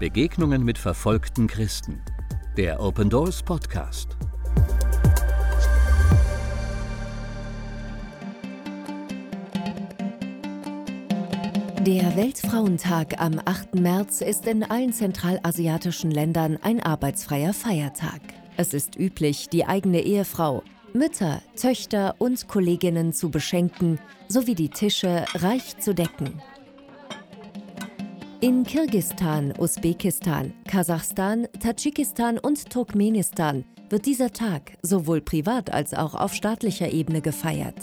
Begegnungen mit verfolgten Christen. Der Open Doors Podcast. Der Weltfrauentag am 8. März ist in allen zentralasiatischen Ländern ein arbeitsfreier Feiertag. Es ist üblich, die eigene Ehefrau, Mütter, Töchter und Kolleginnen zu beschenken sowie die Tische reich zu decken. In Kirgistan, Usbekistan, Kasachstan, Tadschikistan und Turkmenistan wird dieser Tag sowohl privat als auch auf staatlicher Ebene gefeiert.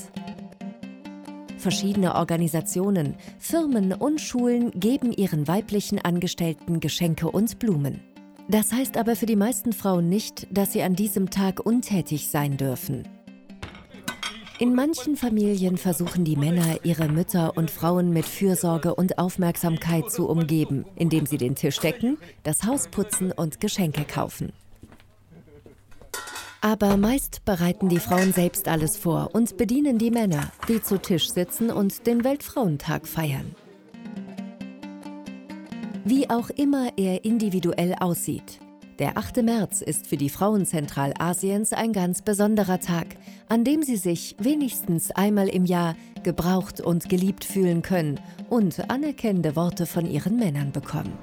Verschiedene Organisationen, Firmen und Schulen geben ihren weiblichen Angestellten Geschenke und Blumen. Das heißt aber für die meisten Frauen nicht, dass sie an diesem Tag untätig sein dürfen. In manchen Familien versuchen die Männer, ihre Mütter und Frauen mit Fürsorge und Aufmerksamkeit zu umgeben, indem sie den Tisch decken, das Haus putzen und Geschenke kaufen. Aber meist bereiten die Frauen selbst alles vor und bedienen die Männer, die zu Tisch sitzen und den Weltfrauentag feiern. Wie auch immer er individuell aussieht, der 8. März ist für die Frauen Zentralasiens ein ganz besonderer Tag, an dem sie sich wenigstens einmal im Jahr gebraucht und geliebt fühlen können und anerkennende Worte von ihren Männern bekommen.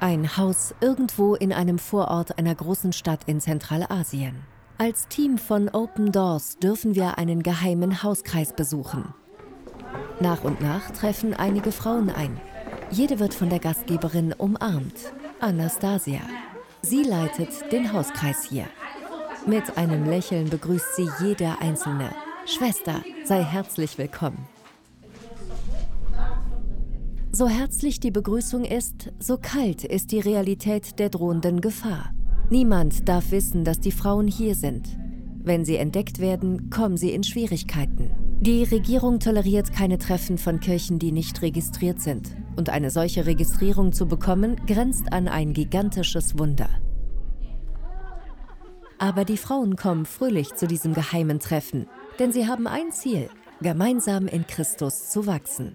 Ein Haus irgendwo in einem Vorort einer großen Stadt in Zentralasien. Als Team von Open Doors dürfen wir einen geheimen Hauskreis besuchen. Nach und nach treffen einige Frauen ein. Jede wird von der Gastgeberin umarmt, Anastasia. Sie leitet den Hauskreis hier. Mit einem Lächeln begrüßt sie jeder Einzelne. Schwester, sei herzlich willkommen. So herzlich die Begrüßung ist, so kalt ist die Realität der drohenden Gefahr. Niemand darf wissen, dass die Frauen hier sind. Wenn sie entdeckt werden, kommen sie in Schwierigkeiten. Die Regierung toleriert keine Treffen von Kirchen, die nicht registriert sind. Und eine solche Registrierung zu bekommen, grenzt an ein gigantisches Wunder. Aber die Frauen kommen fröhlich zu diesem geheimen Treffen, denn sie haben ein Ziel, gemeinsam in Christus zu wachsen.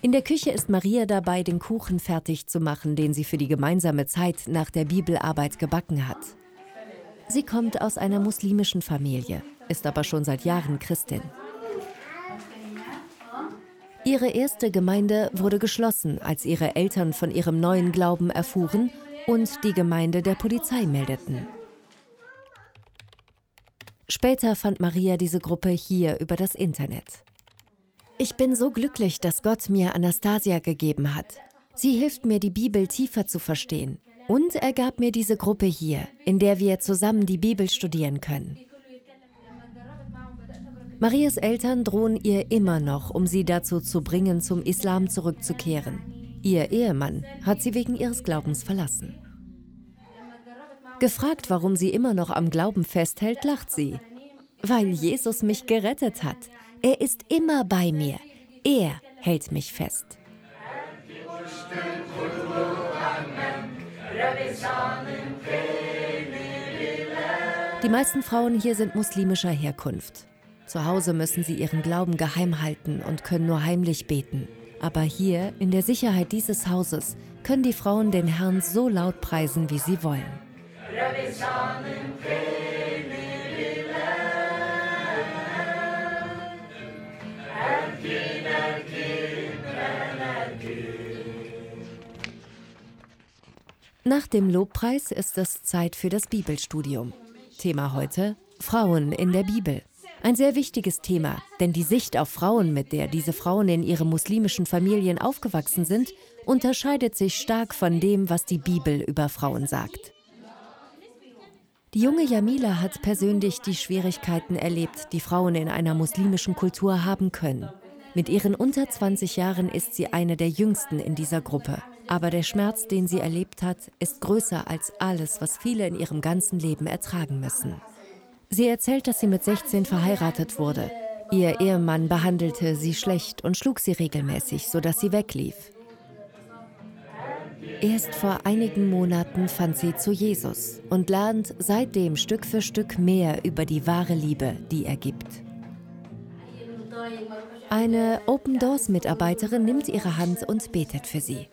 In der Küche ist Maria dabei, den Kuchen fertig zu machen, den sie für die gemeinsame Zeit nach der Bibelarbeit gebacken hat. Sie kommt aus einer muslimischen Familie, ist aber schon seit Jahren Christin. Ihre erste Gemeinde wurde geschlossen, als ihre Eltern von ihrem neuen Glauben erfuhren und die Gemeinde der Polizei meldeten. Später fand Maria diese Gruppe hier über das Internet. Ich bin so glücklich, dass Gott mir Anastasia gegeben hat. Sie hilft mir, die Bibel tiefer zu verstehen. Und er gab mir diese Gruppe hier, in der wir zusammen die Bibel studieren können. Marias Eltern drohen ihr immer noch, um sie dazu zu bringen, zum Islam zurückzukehren. Ihr Ehemann hat sie wegen ihres Glaubens verlassen. Gefragt, warum sie immer noch am Glauben festhält, lacht sie. Weil Jesus mich gerettet hat. Er ist immer bei mir. Er hält mich fest. Die meisten Frauen hier sind muslimischer Herkunft. Zu Hause müssen sie ihren Glauben geheim halten und können nur heimlich beten. Aber hier, in der Sicherheit dieses Hauses, können die Frauen den Herrn so laut preisen, wie sie wollen. Nach dem Lobpreis ist es Zeit für das Bibelstudium. Thema heute Frauen in der Bibel. Ein sehr wichtiges Thema, denn die Sicht auf Frauen, mit der diese Frauen in ihren muslimischen Familien aufgewachsen sind, unterscheidet sich stark von dem, was die Bibel über Frauen sagt. Die junge Jamila hat persönlich die Schwierigkeiten erlebt, die Frauen in einer muslimischen Kultur haben können. Mit ihren unter 20 Jahren ist sie eine der jüngsten in dieser Gruppe. Aber der Schmerz, den sie erlebt hat, ist größer als alles, was viele in ihrem ganzen Leben ertragen müssen. Sie erzählt, dass sie mit 16 verheiratet wurde. Ihr Ehemann behandelte sie schlecht und schlug sie regelmäßig, sodass sie weglief. Erst vor einigen Monaten fand sie zu Jesus und lernt seitdem Stück für Stück mehr über die wahre Liebe, die er gibt. Eine Open Doors Mitarbeiterin nimmt ihre Hand und betet für sie.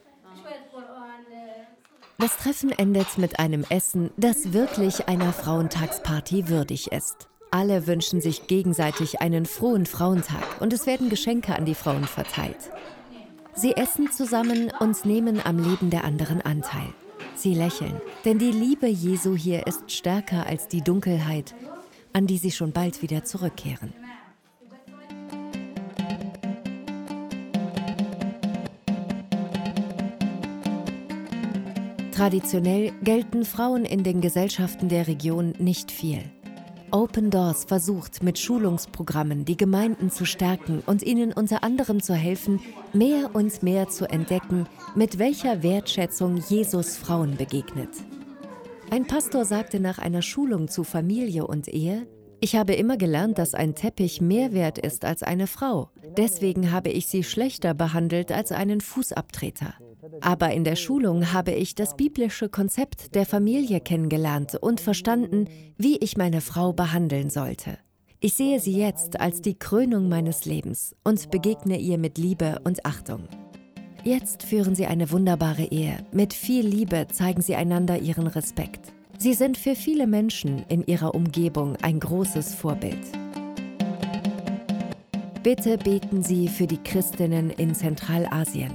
Das Treffen endet mit einem Essen, das wirklich einer Frauentagsparty würdig ist. Alle wünschen sich gegenseitig einen frohen Frauentag und es werden Geschenke an die Frauen verteilt. Sie essen zusammen und nehmen am Leben der anderen Anteil. Sie lächeln, denn die Liebe Jesu hier ist stärker als die Dunkelheit, an die sie schon bald wieder zurückkehren. Traditionell gelten Frauen in den Gesellschaften der Region nicht viel. Open Doors versucht mit Schulungsprogrammen die Gemeinden zu stärken und ihnen unter anderem zu helfen, mehr und mehr zu entdecken, mit welcher Wertschätzung Jesus Frauen begegnet. Ein Pastor sagte nach einer Schulung zu Familie und Ehe, ich habe immer gelernt, dass ein Teppich mehr wert ist als eine Frau. Deswegen habe ich sie schlechter behandelt als einen Fußabtreter. Aber in der Schulung habe ich das biblische Konzept der Familie kennengelernt und verstanden, wie ich meine Frau behandeln sollte. Ich sehe sie jetzt als die Krönung meines Lebens und begegne ihr mit Liebe und Achtung. Jetzt führen sie eine wunderbare Ehe. Mit viel Liebe zeigen sie einander ihren Respekt. Sie sind für viele Menschen in ihrer Umgebung ein großes Vorbild. Bitte beten Sie für die Christinnen in Zentralasien.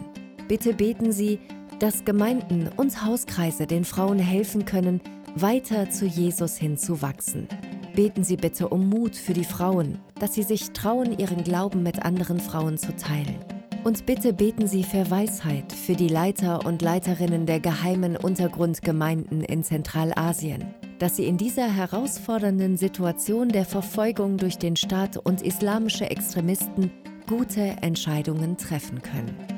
Bitte beten Sie, dass Gemeinden und Hauskreise den Frauen helfen können, weiter zu Jesus hinzuwachsen. Beten Sie bitte um Mut für die Frauen, dass sie sich trauen, ihren Glauben mit anderen Frauen zu teilen. Und bitte beten Sie für Weisheit für die Leiter und Leiterinnen der geheimen Untergrundgemeinden in Zentralasien, dass sie in dieser herausfordernden Situation der Verfolgung durch den Staat und islamische Extremisten gute Entscheidungen treffen können.